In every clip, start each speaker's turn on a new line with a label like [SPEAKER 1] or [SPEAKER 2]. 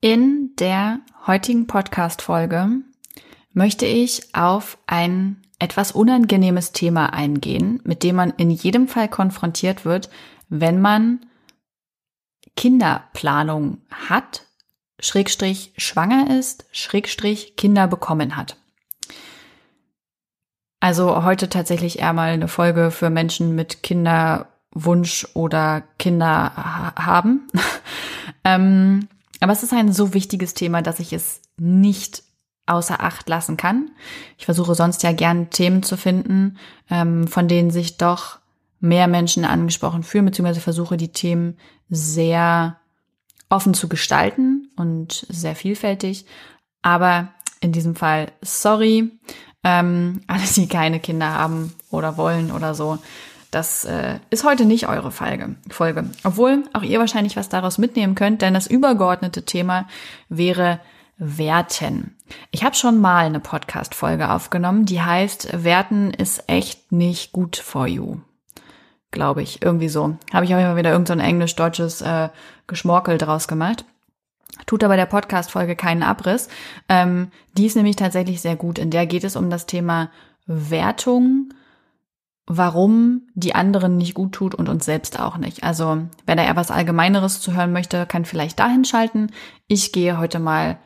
[SPEAKER 1] In der heutigen Podcast-Folge möchte ich auf ein etwas unangenehmes Thema eingehen, mit dem man in jedem Fall konfrontiert wird, wenn man Kinderplanung hat, Schrägstrich schwanger ist, Schrägstrich Kinder bekommen hat. Also heute tatsächlich eher mal eine Folge für Menschen mit Kinderwunsch oder Kinder haben. ähm, aber es ist ein so wichtiges Thema, dass ich es nicht außer Acht lassen kann. Ich versuche sonst ja gern Themen zu finden, ähm, von denen sich doch mehr Menschen angesprochen fühlen, beziehungsweise versuche die Themen sehr offen zu gestalten und sehr vielfältig. Aber in diesem Fall, sorry, ähm, alle, die keine Kinder haben oder wollen oder so, das äh, ist heute nicht eure Folge, Folge. Obwohl auch ihr wahrscheinlich was daraus mitnehmen könnt, denn das übergeordnete Thema wäre Werten. Ich habe schon mal eine Podcast-Folge aufgenommen, die heißt Werten ist echt nicht gut for you. Glaube ich, irgendwie so. Habe ich auch immer wieder irgendein so englisch-deutsches äh, Geschmorkel draus gemacht. Tut aber der Podcast-Folge keinen Abriss. Ähm, die ist nämlich tatsächlich sehr gut. In der geht es um das Thema Wertung warum die anderen nicht gut tut und uns selbst auch nicht. Also wer da eher was Allgemeineres zu hören möchte, kann vielleicht dahin schalten. Ich gehe heute mal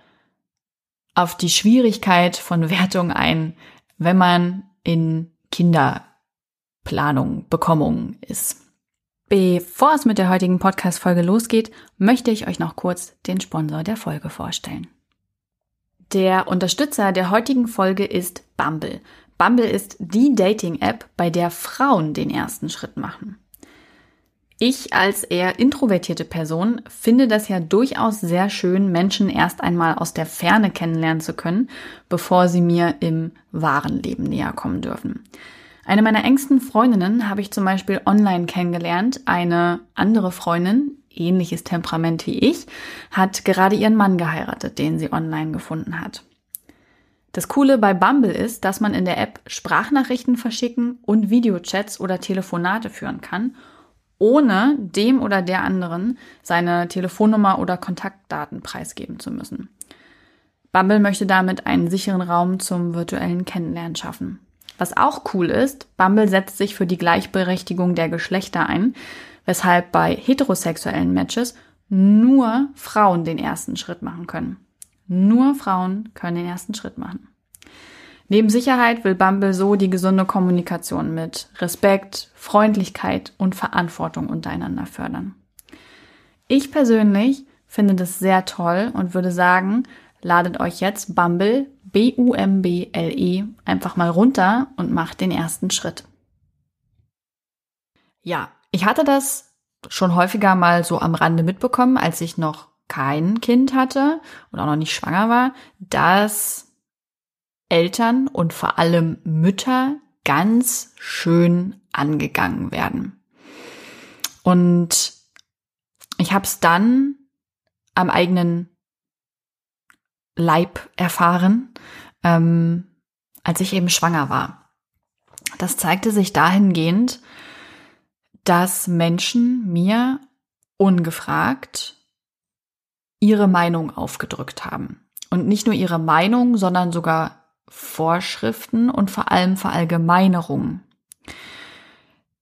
[SPEAKER 1] auf die Schwierigkeit von Wertung ein, wenn man in Kinderplanung, Bekommung ist. Bevor es mit der heutigen Podcast-Folge losgeht, möchte ich euch noch kurz den Sponsor der Folge vorstellen. Der Unterstützer der heutigen Folge ist Bumble. Bumble ist die Dating-App, bei der Frauen den ersten Schritt machen. Ich als eher introvertierte Person finde das ja durchaus sehr schön, Menschen erst einmal aus der Ferne kennenlernen zu können, bevor sie mir im wahren Leben näher kommen dürfen. Eine meiner engsten Freundinnen habe ich zum Beispiel online kennengelernt. Eine andere Freundin, ähnliches Temperament wie ich, hat gerade ihren Mann geheiratet, den sie online gefunden hat. Das Coole bei Bumble ist, dass man in der App Sprachnachrichten verschicken und Videochats oder Telefonate führen kann, ohne dem oder der anderen seine Telefonnummer oder Kontaktdaten preisgeben zu müssen. Bumble möchte damit einen sicheren Raum zum virtuellen Kennenlernen schaffen. Was auch cool ist, Bumble setzt sich für die Gleichberechtigung der Geschlechter ein, weshalb bei heterosexuellen Matches nur Frauen den ersten Schritt machen können. Nur Frauen können den ersten Schritt machen. Neben Sicherheit will Bumble so die gesunde Kommunikation mit Respekt, Freundlichkeit und Verantwortung untereinander fördern. Ich persönlich finde das sehr toll und würde sagen, ladet euch jetzt Bumble, B-U-M-B-L-E, einfach mal runter und macht den ersten Schritt. Ja, ich hatte das schon häufiger mal so am Rande mitbekommen, als ich noch kein Kind hatte und auch noch nicht schwanger war, dass Eltern und vor allem Mütter ganz schön angegangen werden. Und ich habe es dann am eigenen Leib erfahren, ähm, als ich eben schwanger war. Das zeigte sich dahingehend, dass Menschen mir ungefragt ihre Meinung aufgedrückt haben. Und nicht nur ihre Meinung, sondern sogar Vorschriften und vor allem Verallgemeinerungen.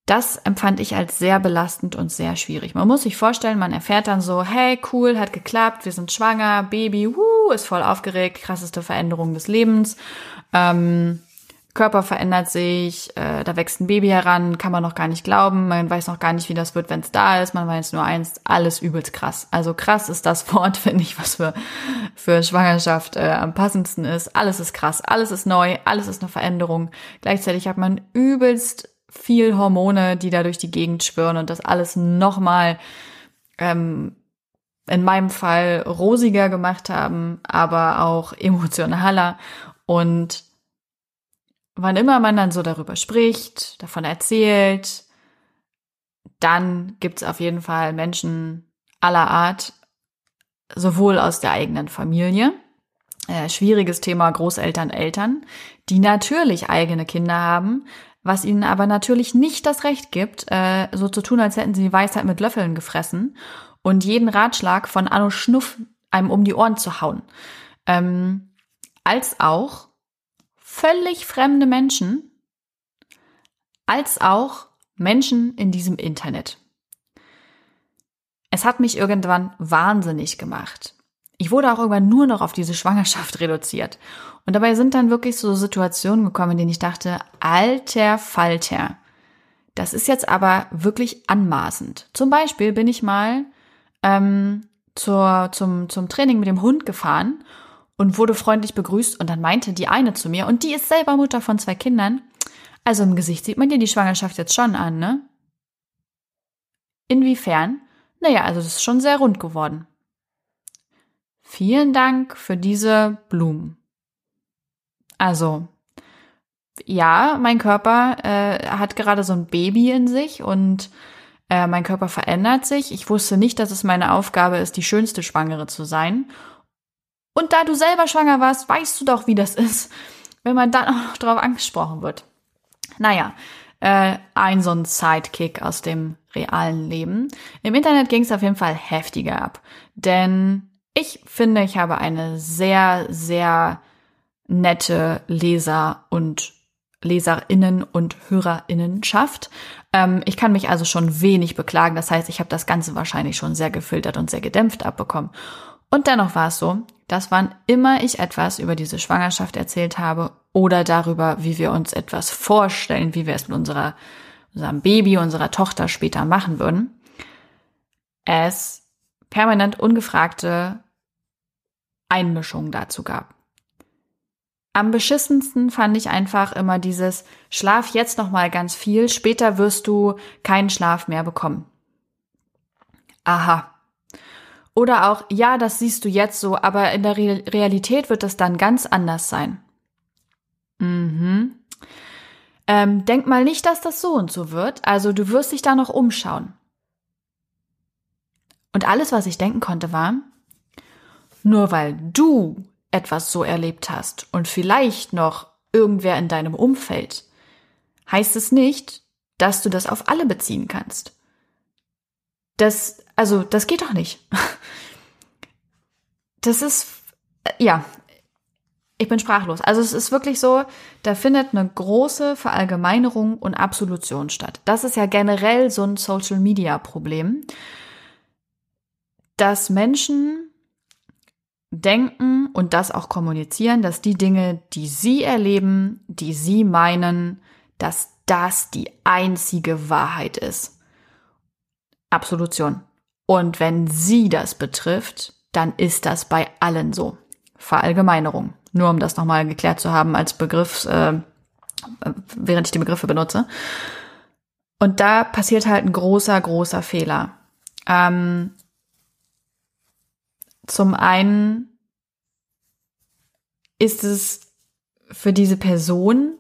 [SPEAKER 1] Das empfand ich als sehr belastend und sehr schwierig. Man muss sich vorstellen, man erfährt dann so, hey, cool, hat geklappt, wir sind schwanger, Baby, wuh, ist voll aufgeregt, krasseste Veränderung des Lebens. Ähm, Körper verändert sich, äh, da wächst ein Baby heran, kann man noch gar nicht glauben, man weiß noch gar nicht, wie das wird, wenn es da ist, man weiß nur eins, alles übelst krass. Also krass ist das Wort, finde ich, was für, für Schwangerschaft äh, am passendsten ist. Alles ist krass, alles ist neu, alles ist eine Veränderung. Gleichzeitig hat man übelst viel Hormone, die da durch die Gegend schwirren und das alles nochmal ähm, in meinem Fall rosiger gemacht haben, aber auch emotionaler und wann immer man dann so darüber spricht, davon erzählt, dann gibt es auf jeden Fall Menschen aller Art, sowohl aus der eigenen Familie, äh, schwieriges Thema Großeltern, Eltern, die natürlich eigene Kinder haben, was ihnen aber natürlich nicht das Recht gibt, äh, so zu tun, als hätten sie die Weisheit mit Löffeln gefressen und jeden Ratschlag von Anno Schnuff einem um die Ohren zu hauen. Ähm, als auch völlig fremde Menschen als auch Menschen in diesem Internet. Es hat mich irgendwann wahnsinnig gemacht. Ich wurde auch irgendwann nur noch auf diese Schwangerschaft reduziert. Und dabei sind dann wirklich so Situationen gekommen, in denen ich dachte, alter Falter, das ist jetzt aber wirklich anmaßend. Zum Beispiel bin ich mal ähm, zur, zum, zum Training mit dem Hund gefahren und wurde freundlich begrüßt und dann meinte die eine zu mir, und die ist selber Mutter von zwei Kindern, also im Gesicht sieht man dir die Schwangerschaft jetzt schon an, ne? Inwiefern? Naja, also das ist schon sehr rund geworden. Vielen Dank für diese Blumen. Also, ja, mein Körper äh, hat gerade so ein Baby in sich und äh, mein Körper verändert sich. Ich wusste nicht, dass es meine Aufgabe ist, die schönste Schwangere zu sein. Und da du selber schwanger warst, weißt du doch, wie das ist, wenn man dann auch noch drauf angesprochen wird. Naja, äh, ein so ein Sidekick aus dem realen Leben. Im Internet ging es auf jeden Fall heftiger ab. Denn ich finde, ich habe eine sehr, sehr nette Leser und Leserinnen und Hörerinnenschaft. Ähm, ich kann mich also schon wenig beklagen. Das heißt, ich habe das Ganze wahrscheinlich schon sehr gefiltert und sehr gedämpft abbekommen. Und dennoch war es so, dass wann immer ich etwas über diese Schwangerschaft erzählt habe oder darüber, wie wir uns etwas vorstellen, wie wir es mit unserer, unserem Baby, unserer Tochter später machen würden, es permanent ungefragte Einmischungen dazu gab. Am beschissensten fand ich einfach immer dieses Schlaf jetzt noch mal ganz viel, später wirst du keinen Schlaf mehr bekommen. Aha, oder auch, ja, das siehst du jetzt so, aber in der Re Realität wird das dann ganz anders sein. Mhm. Ähm, denk mal nicht, dass das so und so wird. Also du wirst dich da noch umschauen. Und alles, was ich denken konnte, war, nur weil du etwas so erlebt hast und vielleicht noch irgendwer in deinem Umfeld, heißt es nicht, dass du das auf alle beziehen kannst. Das, also, das geht doch nicht. Das ist, ja, ich bin sprachlos. Also es ist wirklich so, da findet eine große Verallgemeinerung und Absolution statt. Das ist ja generell so ein Social-Media-Problem, dass Menschen denken und das auch kommunizieren, dass die Dinge, die sie erleben, die sie meinen, dass das die einzige Wahrheit ist. Absolution. Und wenn sie das betrifft, dann ist das bei allen so. Verallgemeinerung. Nur um das nochmal geklärt zu haben als Begriff, äh, während ich die Begriffe benutze. Und da passiert halt ein großer, großer Fehler. Ähm, zum einen ist es für diese Person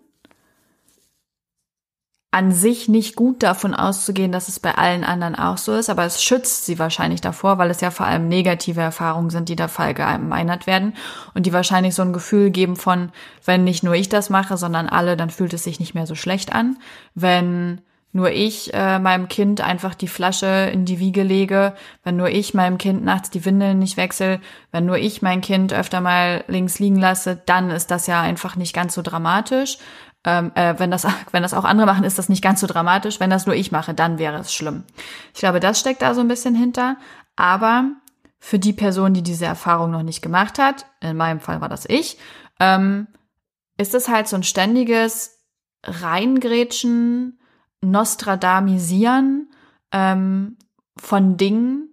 [SPEAKER 1] an sich nicht gut davon auszugehen, dass es bei allen anderen auch so ist, aber es schützt sie wahrscheinlich davor, weil es ja vor allem negative Erfahrungen sind, die da verallgemeinert werden und die wahrscheinlich so ein Gefühl geben von, wenn nicht nur ich das mache, sondern alle, dann fühlt es sich nicht mehr so schlecht an. Wenn nur ich äh, meinem Kind einfach die Flasche in die Wiege lege, wenn nur ich meinem Kind nachts die Windeln nicht wechsle, wenn nur ich mein Kind öfter mal links liegen lasse, dann ist das ja einfach nicht ganz so dramatisch. Ähm, äh, wenn, das, wenn das auch andere machen, ist das nicht ganz so dramatisch. Wenn das nur ich mache, dann wäre es schlimm. Ich glaube, das steckt da so ein bisschen hinter. Aber für die Person, die diese Erfahrung noch nicht gemacht hat, in meinem Fall war das ich, ähm, ist es halt so ein ständiges Reingrätschen, Nostradamisieren ähm, von Dingen,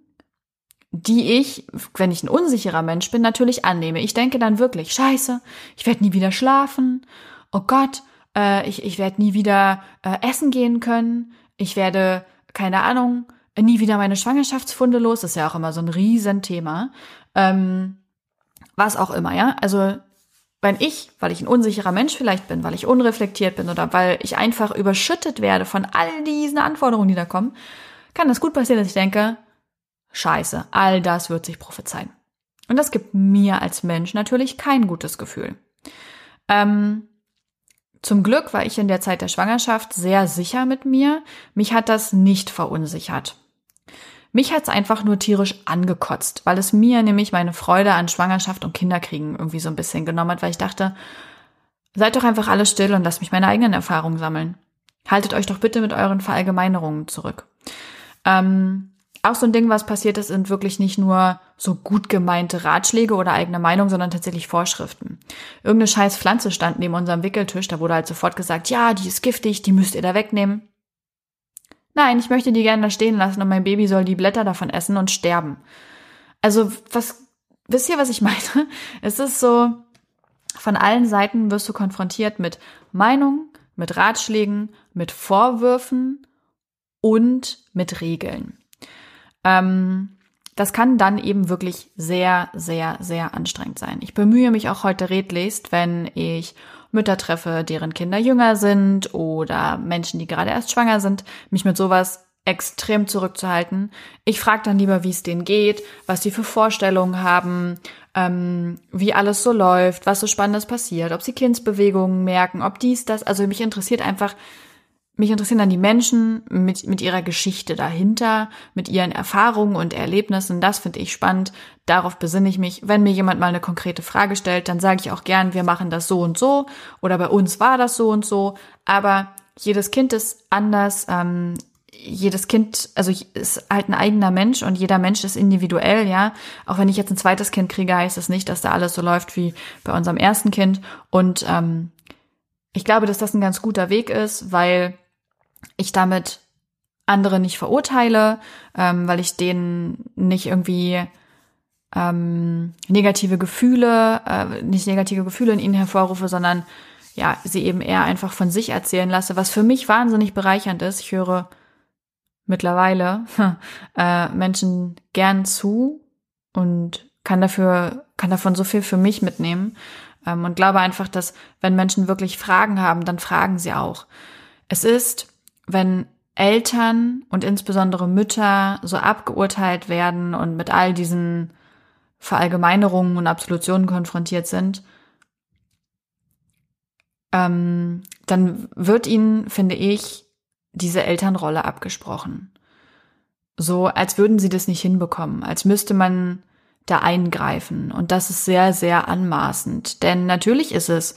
[SPEAKER 1] die ich, wenn ich ein unsicherer Mensch bin, natürlich annehme. Ich denke dann wirklich, scheiße, ich werde nie wieder schlafen. Oh Gott, äh, ich, ich werde nie wieder äh, essen gehen können. Ich werde, keine Ahnung, nie wieder meine Schwangerschaftsfunde los. Das ist ja auch immer so ein Riesenthema. Ähm, was auch immer, ja. Also wenn ich, weil ich ein unsicherer Mensch vielleicht bin, weil ich unreflektiert bin oder weil ich einfach überschüttet werde von all diesen Anforderungen, die da kommen, kann das gut passieren, dass ich denke, scheiße, all das wird sich prophezeien. Und das gibt mir als Mensch natürlich kein gutes Gefühl. Ähm, zum Glück war ich in der Zeit der Schwangerschaft sehr sicher mit mir. Mich hat das nicht verunsichert. Mich hat's einfach nur tierisch angekotzt, weil es mir nämlich meine Freude an Schwangerschaft und Kinderkriegen irgendwie so ein bisschen genommen hat, weil ich dachte, seid doch einfach alle still und lasst mich meine eigenen Erfahrungen sammeln. Haltet euch doch bitte mit euren Verallgemeinerungen zurück. Ähm, auch so ein Ding, was passiert ist, sind wirklich nicht nur so gut gemeinte Ratschläge oder eigene Meinung, sondern tatsächlich Vorschriften. Irgendeine scheiß Pflanze stand neben unserem Wickeltisch, da wurde halt sofort gesagt, ja, die ist giftig, die müsst ihr da wegnehmen. Nein, ich möchte die gerne da stehen lassen und mein Baby soll die Blätter davon essen und sterben. Also, was, wisst ihr, was ich meine? Es ist so, von allen Seiten wirst du konfrontiert mit Meinungen, mit Ratschlägen, mit Vorwürfen und mit Regeln. Ähm, das kann dann eben wirklich sehr, sehr, sehr anstrengend sein. Ich bemühe mich auch heute redlichst, wenn ich Mütter treffe, deren Kinder jünger sind oder Menschen, die gerade erst schwanger sind, mich mit sowas extrem zurückzuhalten. Ich frage dann lieber, wie es denen geht, was sie für Vorstellungen haben, ähm, wie alles so läuft, was so Spannendes passiert, ob sie Kindsbewegungen merken, ob dies, das. Also mich interessiert einfach, mich interessieren dann die Menschen mit, mit ihrer Geschichte dahinter, mit ihren Erfahrungen und Erlebnissen. Das finde ich spannend. Darauf besinne ich mich. Wenn mir jemand mal eine konkrete Frage stellt, dann sage ich auch gern, wir machen das so und so oder bei uns war das so und so. Aber jedes Kind ist anders. Ähm, jedes Kind, also ist halt ein eigener Mensch und jeder Mensch ist individuell, ja. Auch wenn ich jetzt ein zweites Kind kriege, heißt das nicht, dass da alles so läuft wie bei unserem ersten Kind. Und ähm, ich glaube, dass das ein ganz guter Weg ist, weil ich damit andere nicht verurteile, ähm, weil ich denen nicht irgendwie ähm, negative Gefühle, äh, nicht negative Gefühle in ihnen hervorrufe, sondern ja, sie eben eher einfach von sich erzählen lasse, was für mich wahnsinnig bereichernd ist. Ich höre mittlerweile äh, Menschen gern zu und kann dafür, kann davon so viel für mich mitnehmen ähm, und glaube einfach, dass wenn Menschen wirklich Fragen haben, dann fragen sie auch. Es ist wenn Eltern und insbesondere Mütter so abgeurteilt werden und mit all diesen Verallgemeinerungen und Absolutionen konfrontiert sind, ähm, dann wird ihnen, finde ich, diese Elternrolle abgesprochen. So, als würden sie das nicht hinbekommen, als müsste man da eingreifen. Und das ist sehr, sehr anmaßend. Denn natürlich ist es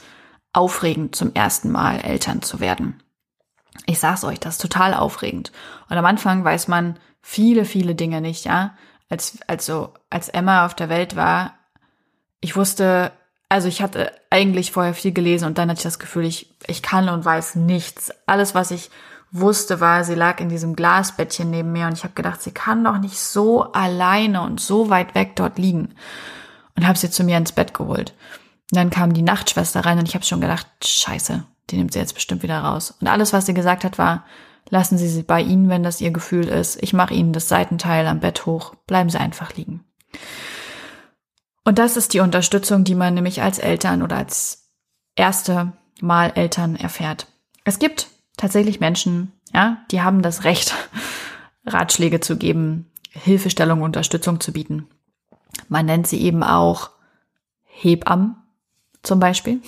[SPEAKER 1] aufregend, zum ersten Mal Eltern zu werden. Ich sag's euch, das ist total aufregend. Und am Anfang weiß man viele, viele Dinge nicht, ja. Als, also, als Emma auf der Welt war, ich wusste, also ich hatte eigentlich vorher viel gelesen und dann hatte ich das Gefühl, ich, ich kann und weiß nichts. Alles, was ich wusste, war, sie lag in diesem Glasbettchen neben mir und ich habe gedacht, sie kann doch nicht so alleine und so weit weg dort liegen. Und habe sie zu mir ins Bett geholt. Und dann kam die Nachtschwester rein und ich habe schon gedacht, scheiße, die nimmt sie jetzt bestimmt wieder raus. Und alles, was sie gesagt hat, war, lassen Sie sie bei Ihnen, wenn das Ihr Gefühl ist. Ich mache Ihnen das Seitenteil am Bett hoch. Bleiben Sie einfach liegen. Und das ist die Unterstützung, die man nämlich als Eltern oder als erste Mal Eltern erfährt. Es gibt tatsächlich Menschen, ja, die haben das Recht, Ratschläge zu geben, Hilfestellung, Unterstützung zu bieten. Man nennt sie eben auch Hebammen zum Beispiel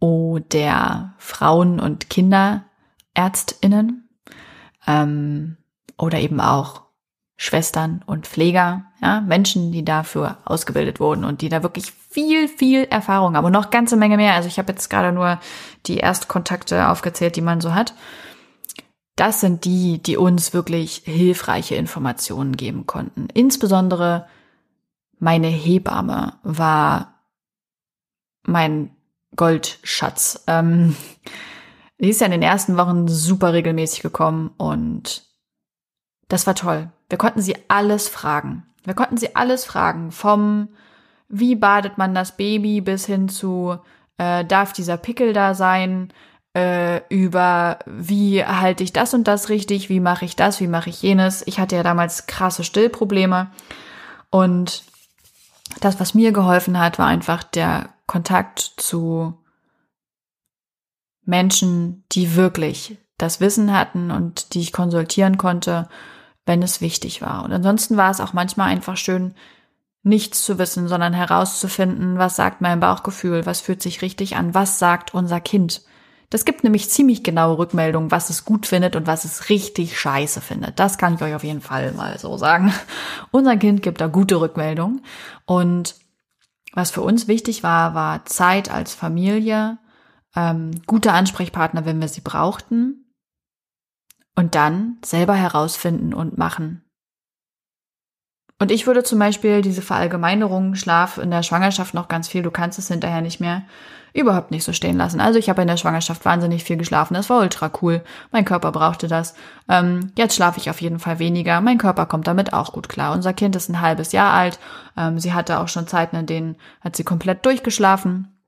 [SPEAKER 1] oder Frauen- und Kinderärztinnen ähm, oder eben auch Schwestern und Pfleger, ja, Menschen, die dafür ausgebildet wurden und die da wirklich viel, viel Erfahrung haben und noch ganze Menge mehr. Also ich habe jetzt gerade nur die Erstkontakte aufgezählt, die man so hat. Das sind die, die uns wirklich hilfreiche Informationen geben konnten. Insbesondere meine Hebamme war mein Goldschatz. Ähm, die ist ja in den ersten Wochen super regelmäßig gekommen und das war toll. Wir konnten sie alles fragen. Wir konnten sie alles fragen. Vom wie badet man das Baby bis hin zu äh, darf dieser Pickel da sein, äh, über wie halte ich das und das richtig, wie mache ich das, wie mache ich jenes. Ich hatte ja damals krasse Stillprobleme und das, was mir geholfen hat, war einfach der Kontakt zu Menschen, die wirklich das Wissen hatten und die ich konsultieren konnte wenn es wichtig war. Und ansonsten war es auch manchmal einfach schön, nichts zu wissen, sondern herauszufinden, was sagt mein Bauchgefühl, was fühlt sich richtig an, was sagt unser Kind. Das gibt nämlich ziemlich genaue Rückmeldungen, was es gut findet und was es richtig scheiße findet. Das kann ich euch auf jeden Fall mal so sagen. Unser Kind gibt da gute Rückmeldungen. Und was für uns wichtig war, war Zeit als Familie, ähm, gute Ansprechpartner, wenn wir sie brauchten und dann selber herausfinden und machen. Und ich würde zum Beispiel diese Verallgemeinerung, Schlaf in der Schwangerschaft noch ganz viel, du kannst es hinterher nicht mehr, überhaupt nicht so stehen lassen. Also ich habe in der Schwangerschaft wahnsinnig viel geschlafen, das war ultra cool, mein Körper brauchte das. Ähm, jetzt schlafe ich auf jeden Fall weniger, mein Körper kommt damit auch gut klar. Unser Kind ist ein halbes Jahr alt, ähm, sie hatte auch schon Zeiten, in denen hat sie komplett durchgeschlafen.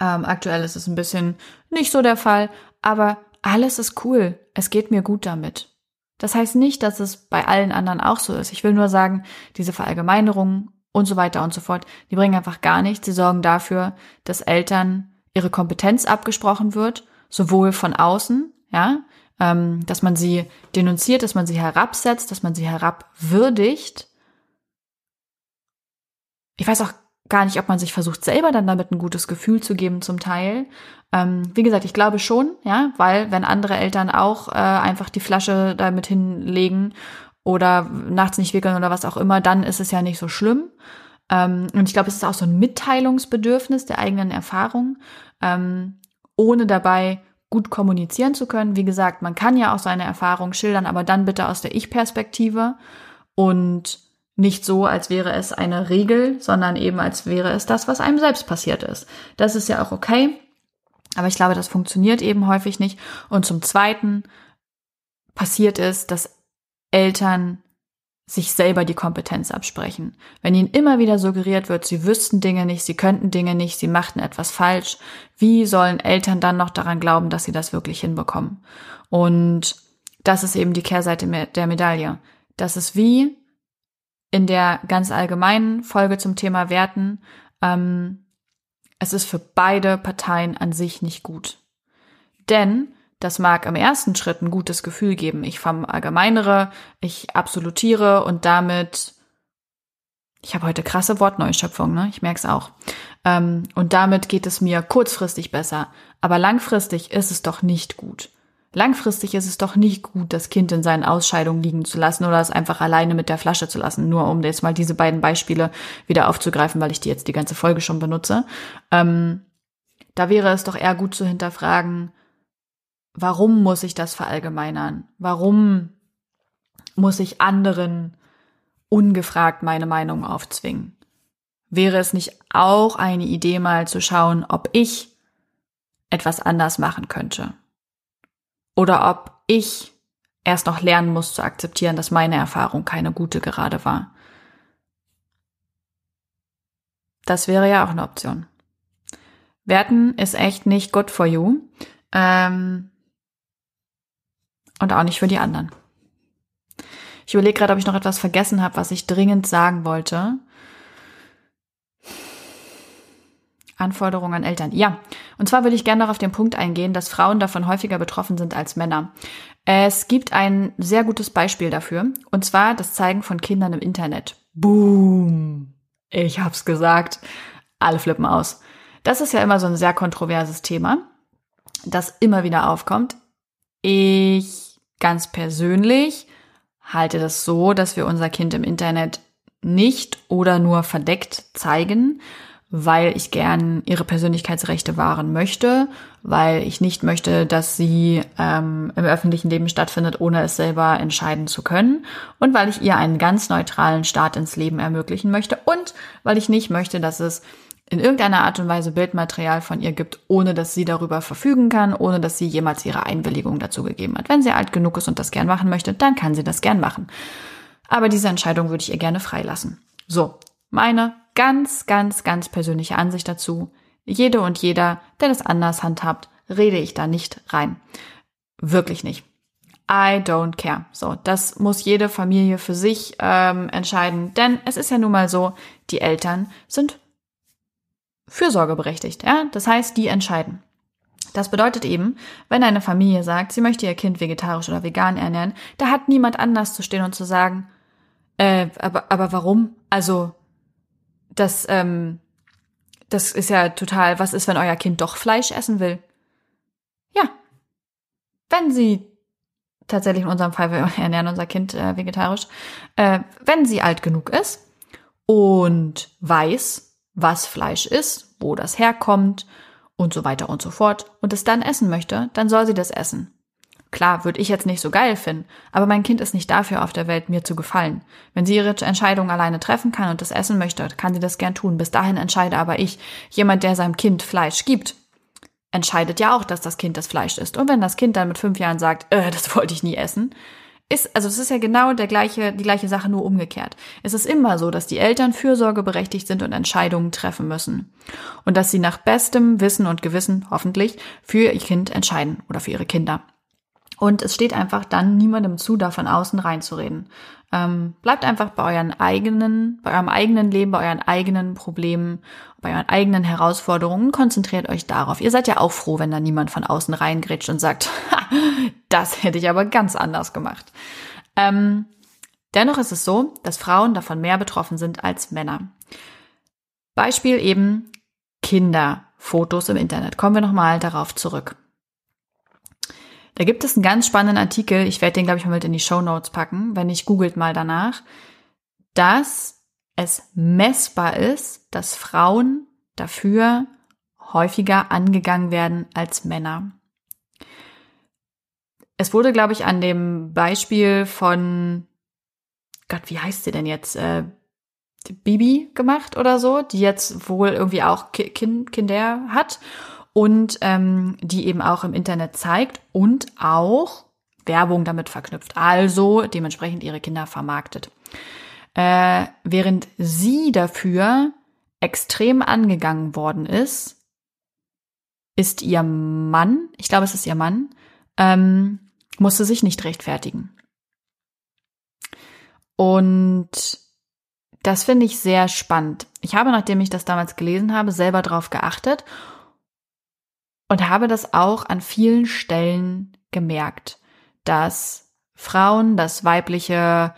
[SPEAKER 1] Ähm, aktuell ist es ein bisschen nicht so der Fall, aber alles ist cool, es geht mir gut damit. Das heißt nicht, dass es bei allen anderen auch so ist. Ich will nur sagen, diese Verallgemeinerungen und so weiter und so fort, die bringen einfach gar nichts. Sie sorgen dafür, dass Eltern ihre Kompetenz abgesprochen wird, sowohl von außen, ja, ähm, dass man sie denunziert, dass man sie herabsetzt, dass man sie herabwürdigt. Ich weiß auch gar nicht, ob man sich versucht, selber dann damit ein gutes Gefühl zu geben zum Teil. Ähm, wie gesagt, ich glaube schon, ja, weil wenn andere Eltern auch äh, einfach die Flasche damit hinlegen oder nachts nicht wickeln oder was auch immer, dann ist es ja nicht so schlimm. Ähm, und ich glaube, es ist auch so ein Mitteilungsbedürfnis der eigenen Erfahrung, ähm, ohne dabei gut kommunizieren zu können. Wie gesagt, man kann ja auch seine Erfahrung schildern, aber dann bitte aus der Ich-Perspektive und nicht so, als wäre es eine Regel, sondern eben als wäre es das, was einem selbst passiert ist. Das ist ja auch okay. Aber ich glaube, das funktioniert eben häufig nicht. Und zum Zweiten passiert es, dass Eltern sich selber die Kompetenz absprechen. Wenn ihnen immer wieder suggeriert wird, sie wüssten Dinge nicht, sie könnten Dinge nicht, sie machten etwas falsch, wie sollen Eltern dann noch daran glauben, dass sie das wirklich hinbekommen? Und das ist eben die Kehrseite der Medaille. Das ist wie, in der ganz allgemeinen Folge zum Thema Werten, ähm, es ist für beide Parteien an sich nicht gut. Denn das mag im ersten Schritt ein gutes Gefühl geben. Ich verallgemeinere, ich absolutiere und damit, ich habe heute krasse Wortneuschöpfung, ne? Ich merke es auch. Ähm, und damit geht es mir kurzfristig besser. Aber langfristig ist es doch nicht gut. Langfristig ist es doch nicht gut, das Kind in seinen Ausscheidungen liegen zu lassen oder es einfach alleine mit der Flasche zu lassen. Nur um jetzt mal diese beiden Beispiele wieder aufzugreifen, weil ich die jetzt die ganze Folge schon benutze. Ähm, da wäre es doch eher gut zu hinterfragen, warum muss ich das verallgemeinern? Warum muss ich anderen ungefragt meine Meinung aufzwingen? Wäre es nicht auch eine Idee mal zu schauen, ob ich etwas anders machen könnte? oder ob ich erst noch lernen muss zu akzeptieren, dass meine Erfahrung keine gute gerade war. Das wäre ja auch eine Option. Werten ist echt nicht good for you. Ähm, und auch nicht für die anderen. Ich überlege gerade, ob ich noch etwas vergessen habe, was ich dringend sagen wollte. Anforderungen an Eltern. Ja, und zwar würde ich gerne noch auf den Punkt eingehen, dass Frauen davon häufiger betroffen sind als Männer. Es gibt ein sehr gutes Beispiel dafür, und zwar das Zeigen von Kindern im Internet. Boom! Ich hab's gesagt. Alle flippen aus. Das ist ja immer so ein sehr kontroverses Thema, das immer wieder aufkommt. Ich ganz persönlich halte das so, dass wir unser Kind im Internet nicht oder nur verdeckt zeigen, weil ich gern ihre Persönlichkeitsrechte wahren möchte, weil ich nicht möchte, dass sie ähm, im öffentlichen Leben stattfindet, ohne es selber entscheiden zu können und weil ich ihr einen ganz neutralen Start ins Leben ermöglichen möchte und weil ich nicht möchte, dass es in irgendeiner Art und Weise Bildmaterial von ihr gibt, ohne dass sie darüber verfügen kann, ohne dass sie jemals ihre Einwilligung dazu gegeben hat. Wenn sie alt genug ist und das gern machen möchte, dann kann sie das gern machen. Aber diese Entscheidung würde ich ihr gerne freilassen. So, meine ganz, ganz, ganz persönliche Ansicht dazu. Jede und jeder, der das anders handhabt, rede ich da nicht rein. Wirklich nicht. I don't care. So, das muss jede Familie für sich ähm, entscheiden, denn es ist ja nun mal so, die Eltern sind fürsorgeberechtigt. Ja? Das heißt, die entscheiden. Das bedeutet eben, wenn eine Familie sagt, sie möchte ihr Kind vegetarisch oder vegan ernähren, da hat niemand anders zu stehen und zu sagen, äh, aber, aber warum? Also, das, ähm, das ist ja total, was ist, wenn euer Kind doch Fleisch essen will? Ja. Wenn sie tatsächlich in unserem Fall, wir ernähren unser Kind äh, vegetarisch, äh, wenn sie alt genug ist und weiß, was Fleisch ist, wo das herkommt und so weiter und so fort und es dann essen möchte, dann soll sie das essen. Klar, würde ich jetzt nicht so geil finden, aber mein Kind ist nicht dafür auf der Welt, mir zu gefallen. Wenn sie ihre Entscheidung alleine treffen kann und das essen möchte, kann sie das gern tun. Bis dahin entscheide aber ich, jemand, der seinem Kind Fleisch gibt, entscheidet ja auch, dass das Kind das Fleisch isst. Und wenn das Kind dann mit fünf Jahren sagt, äh, das wollte ich nie essen, ist, also es ist ja genau der gleiche, die gleiche Sache nur umgekehrt. Es ist immer so, dass die Eltern fürsorgeberechtigt sind und Entscheidungen treffen müssen. Und dass sie nach bestem Wissen und Gewissen, hoffentlich, für ihr Kind entscheiden oder für ihre Kinder. Und es steht einfach dann niemandem zu, da von außen reinzureden. Ähm, bleibt einfach bei euren eigenen, bei eurem eigenen Leben, bei euren eigenen Problemen, bei euren eigenen Herausforderungen. Konzentriert euch darauf. Ihr seid ja auch froh, wenn da niemand von außen reingrätscht und sagt, das hätte ich aber ganz anders gemacht. Ähm, dennoch ist es so, dass Frauen davon mehr betroffen sind als Männer. Beispiel eben Kinderfotos im Internet. Kommen wir nochmal darauf zurück. Da gibt es einen ganz spannenden Artikel, ich werde den, glaube ich, mal mit in die Show Notes packen, wenn ich googelt mal danach, dass es messbar ist, dass Frauen dafür häufiger angegangen werden als Männer. Es wurde, glaube ich, an dem Beispiel von, Gott, wie heißt sie denn jetzt? Äh, Bibi gemacht oder so, die jetzt wohl irgendwie auch kind, Kinder hat und ähm, die eben auch im Internet zeigt und auch Werbung damit verknüpft, also dementsprechend ihre Kinder vermarktet. Äh, während sie dafür extrem angegangen worden ist, ist ihr Mann, ich glaube es ist ihr Mann, ähm, musste sich nicht rechtfertigen. Und das finde ich sehr spannend. Ich habe, nachdem ich das damals gelesen habe, selber darauf geachtet und habe das auch an vielen Stellen gemerkt, dass Frauen, dass weibliche,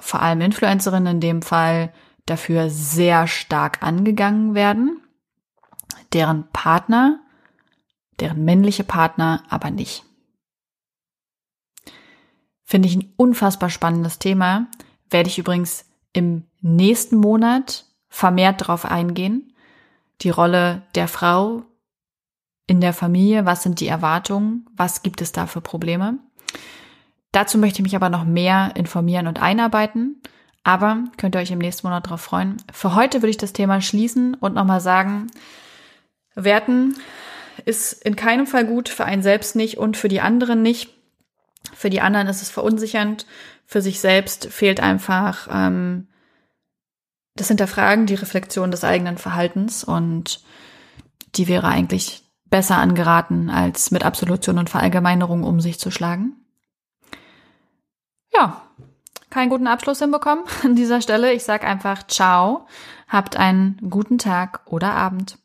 [SPEAKER 1] vor allem Influencerinnen in dem Fall, dafür sehr stark angegangen werden, deren Partner, deren männliche Partner aber nicht. Finde ich ein unfassbar spannendes Thema. Werde ich übrigens im nächsten Monat vermehrt darauf eingehen. Die Rolle der Frau in der Familie? Was sind die Erwartungen? Was gibt es da für Probleme? Dazu möchte ich mich aber noch mehr informieren und einarbeiten. Aber könnt ihr euch im nächsten Monat darauf freuen. Für heute würde ich das Thema schließen und nochmal sagen, Werten ist in keinem Fall gut, für einen selbst nicht und für die anderen nicht. Für die anderen ist es verunsichernd, für sich selbst fehlt einfach ähm, das Hinterfragen, die Reflexion des eigenen Verhaltens und die wäre eigentlich besser angeraten, als mit Absolution und Verallgemeinerung um sich zu schlagen. Ja, keinen guten Abschluss hinbekommen an dieser Stelle. Ich sage einfach ciao, habt einen guten Tag oder Abend.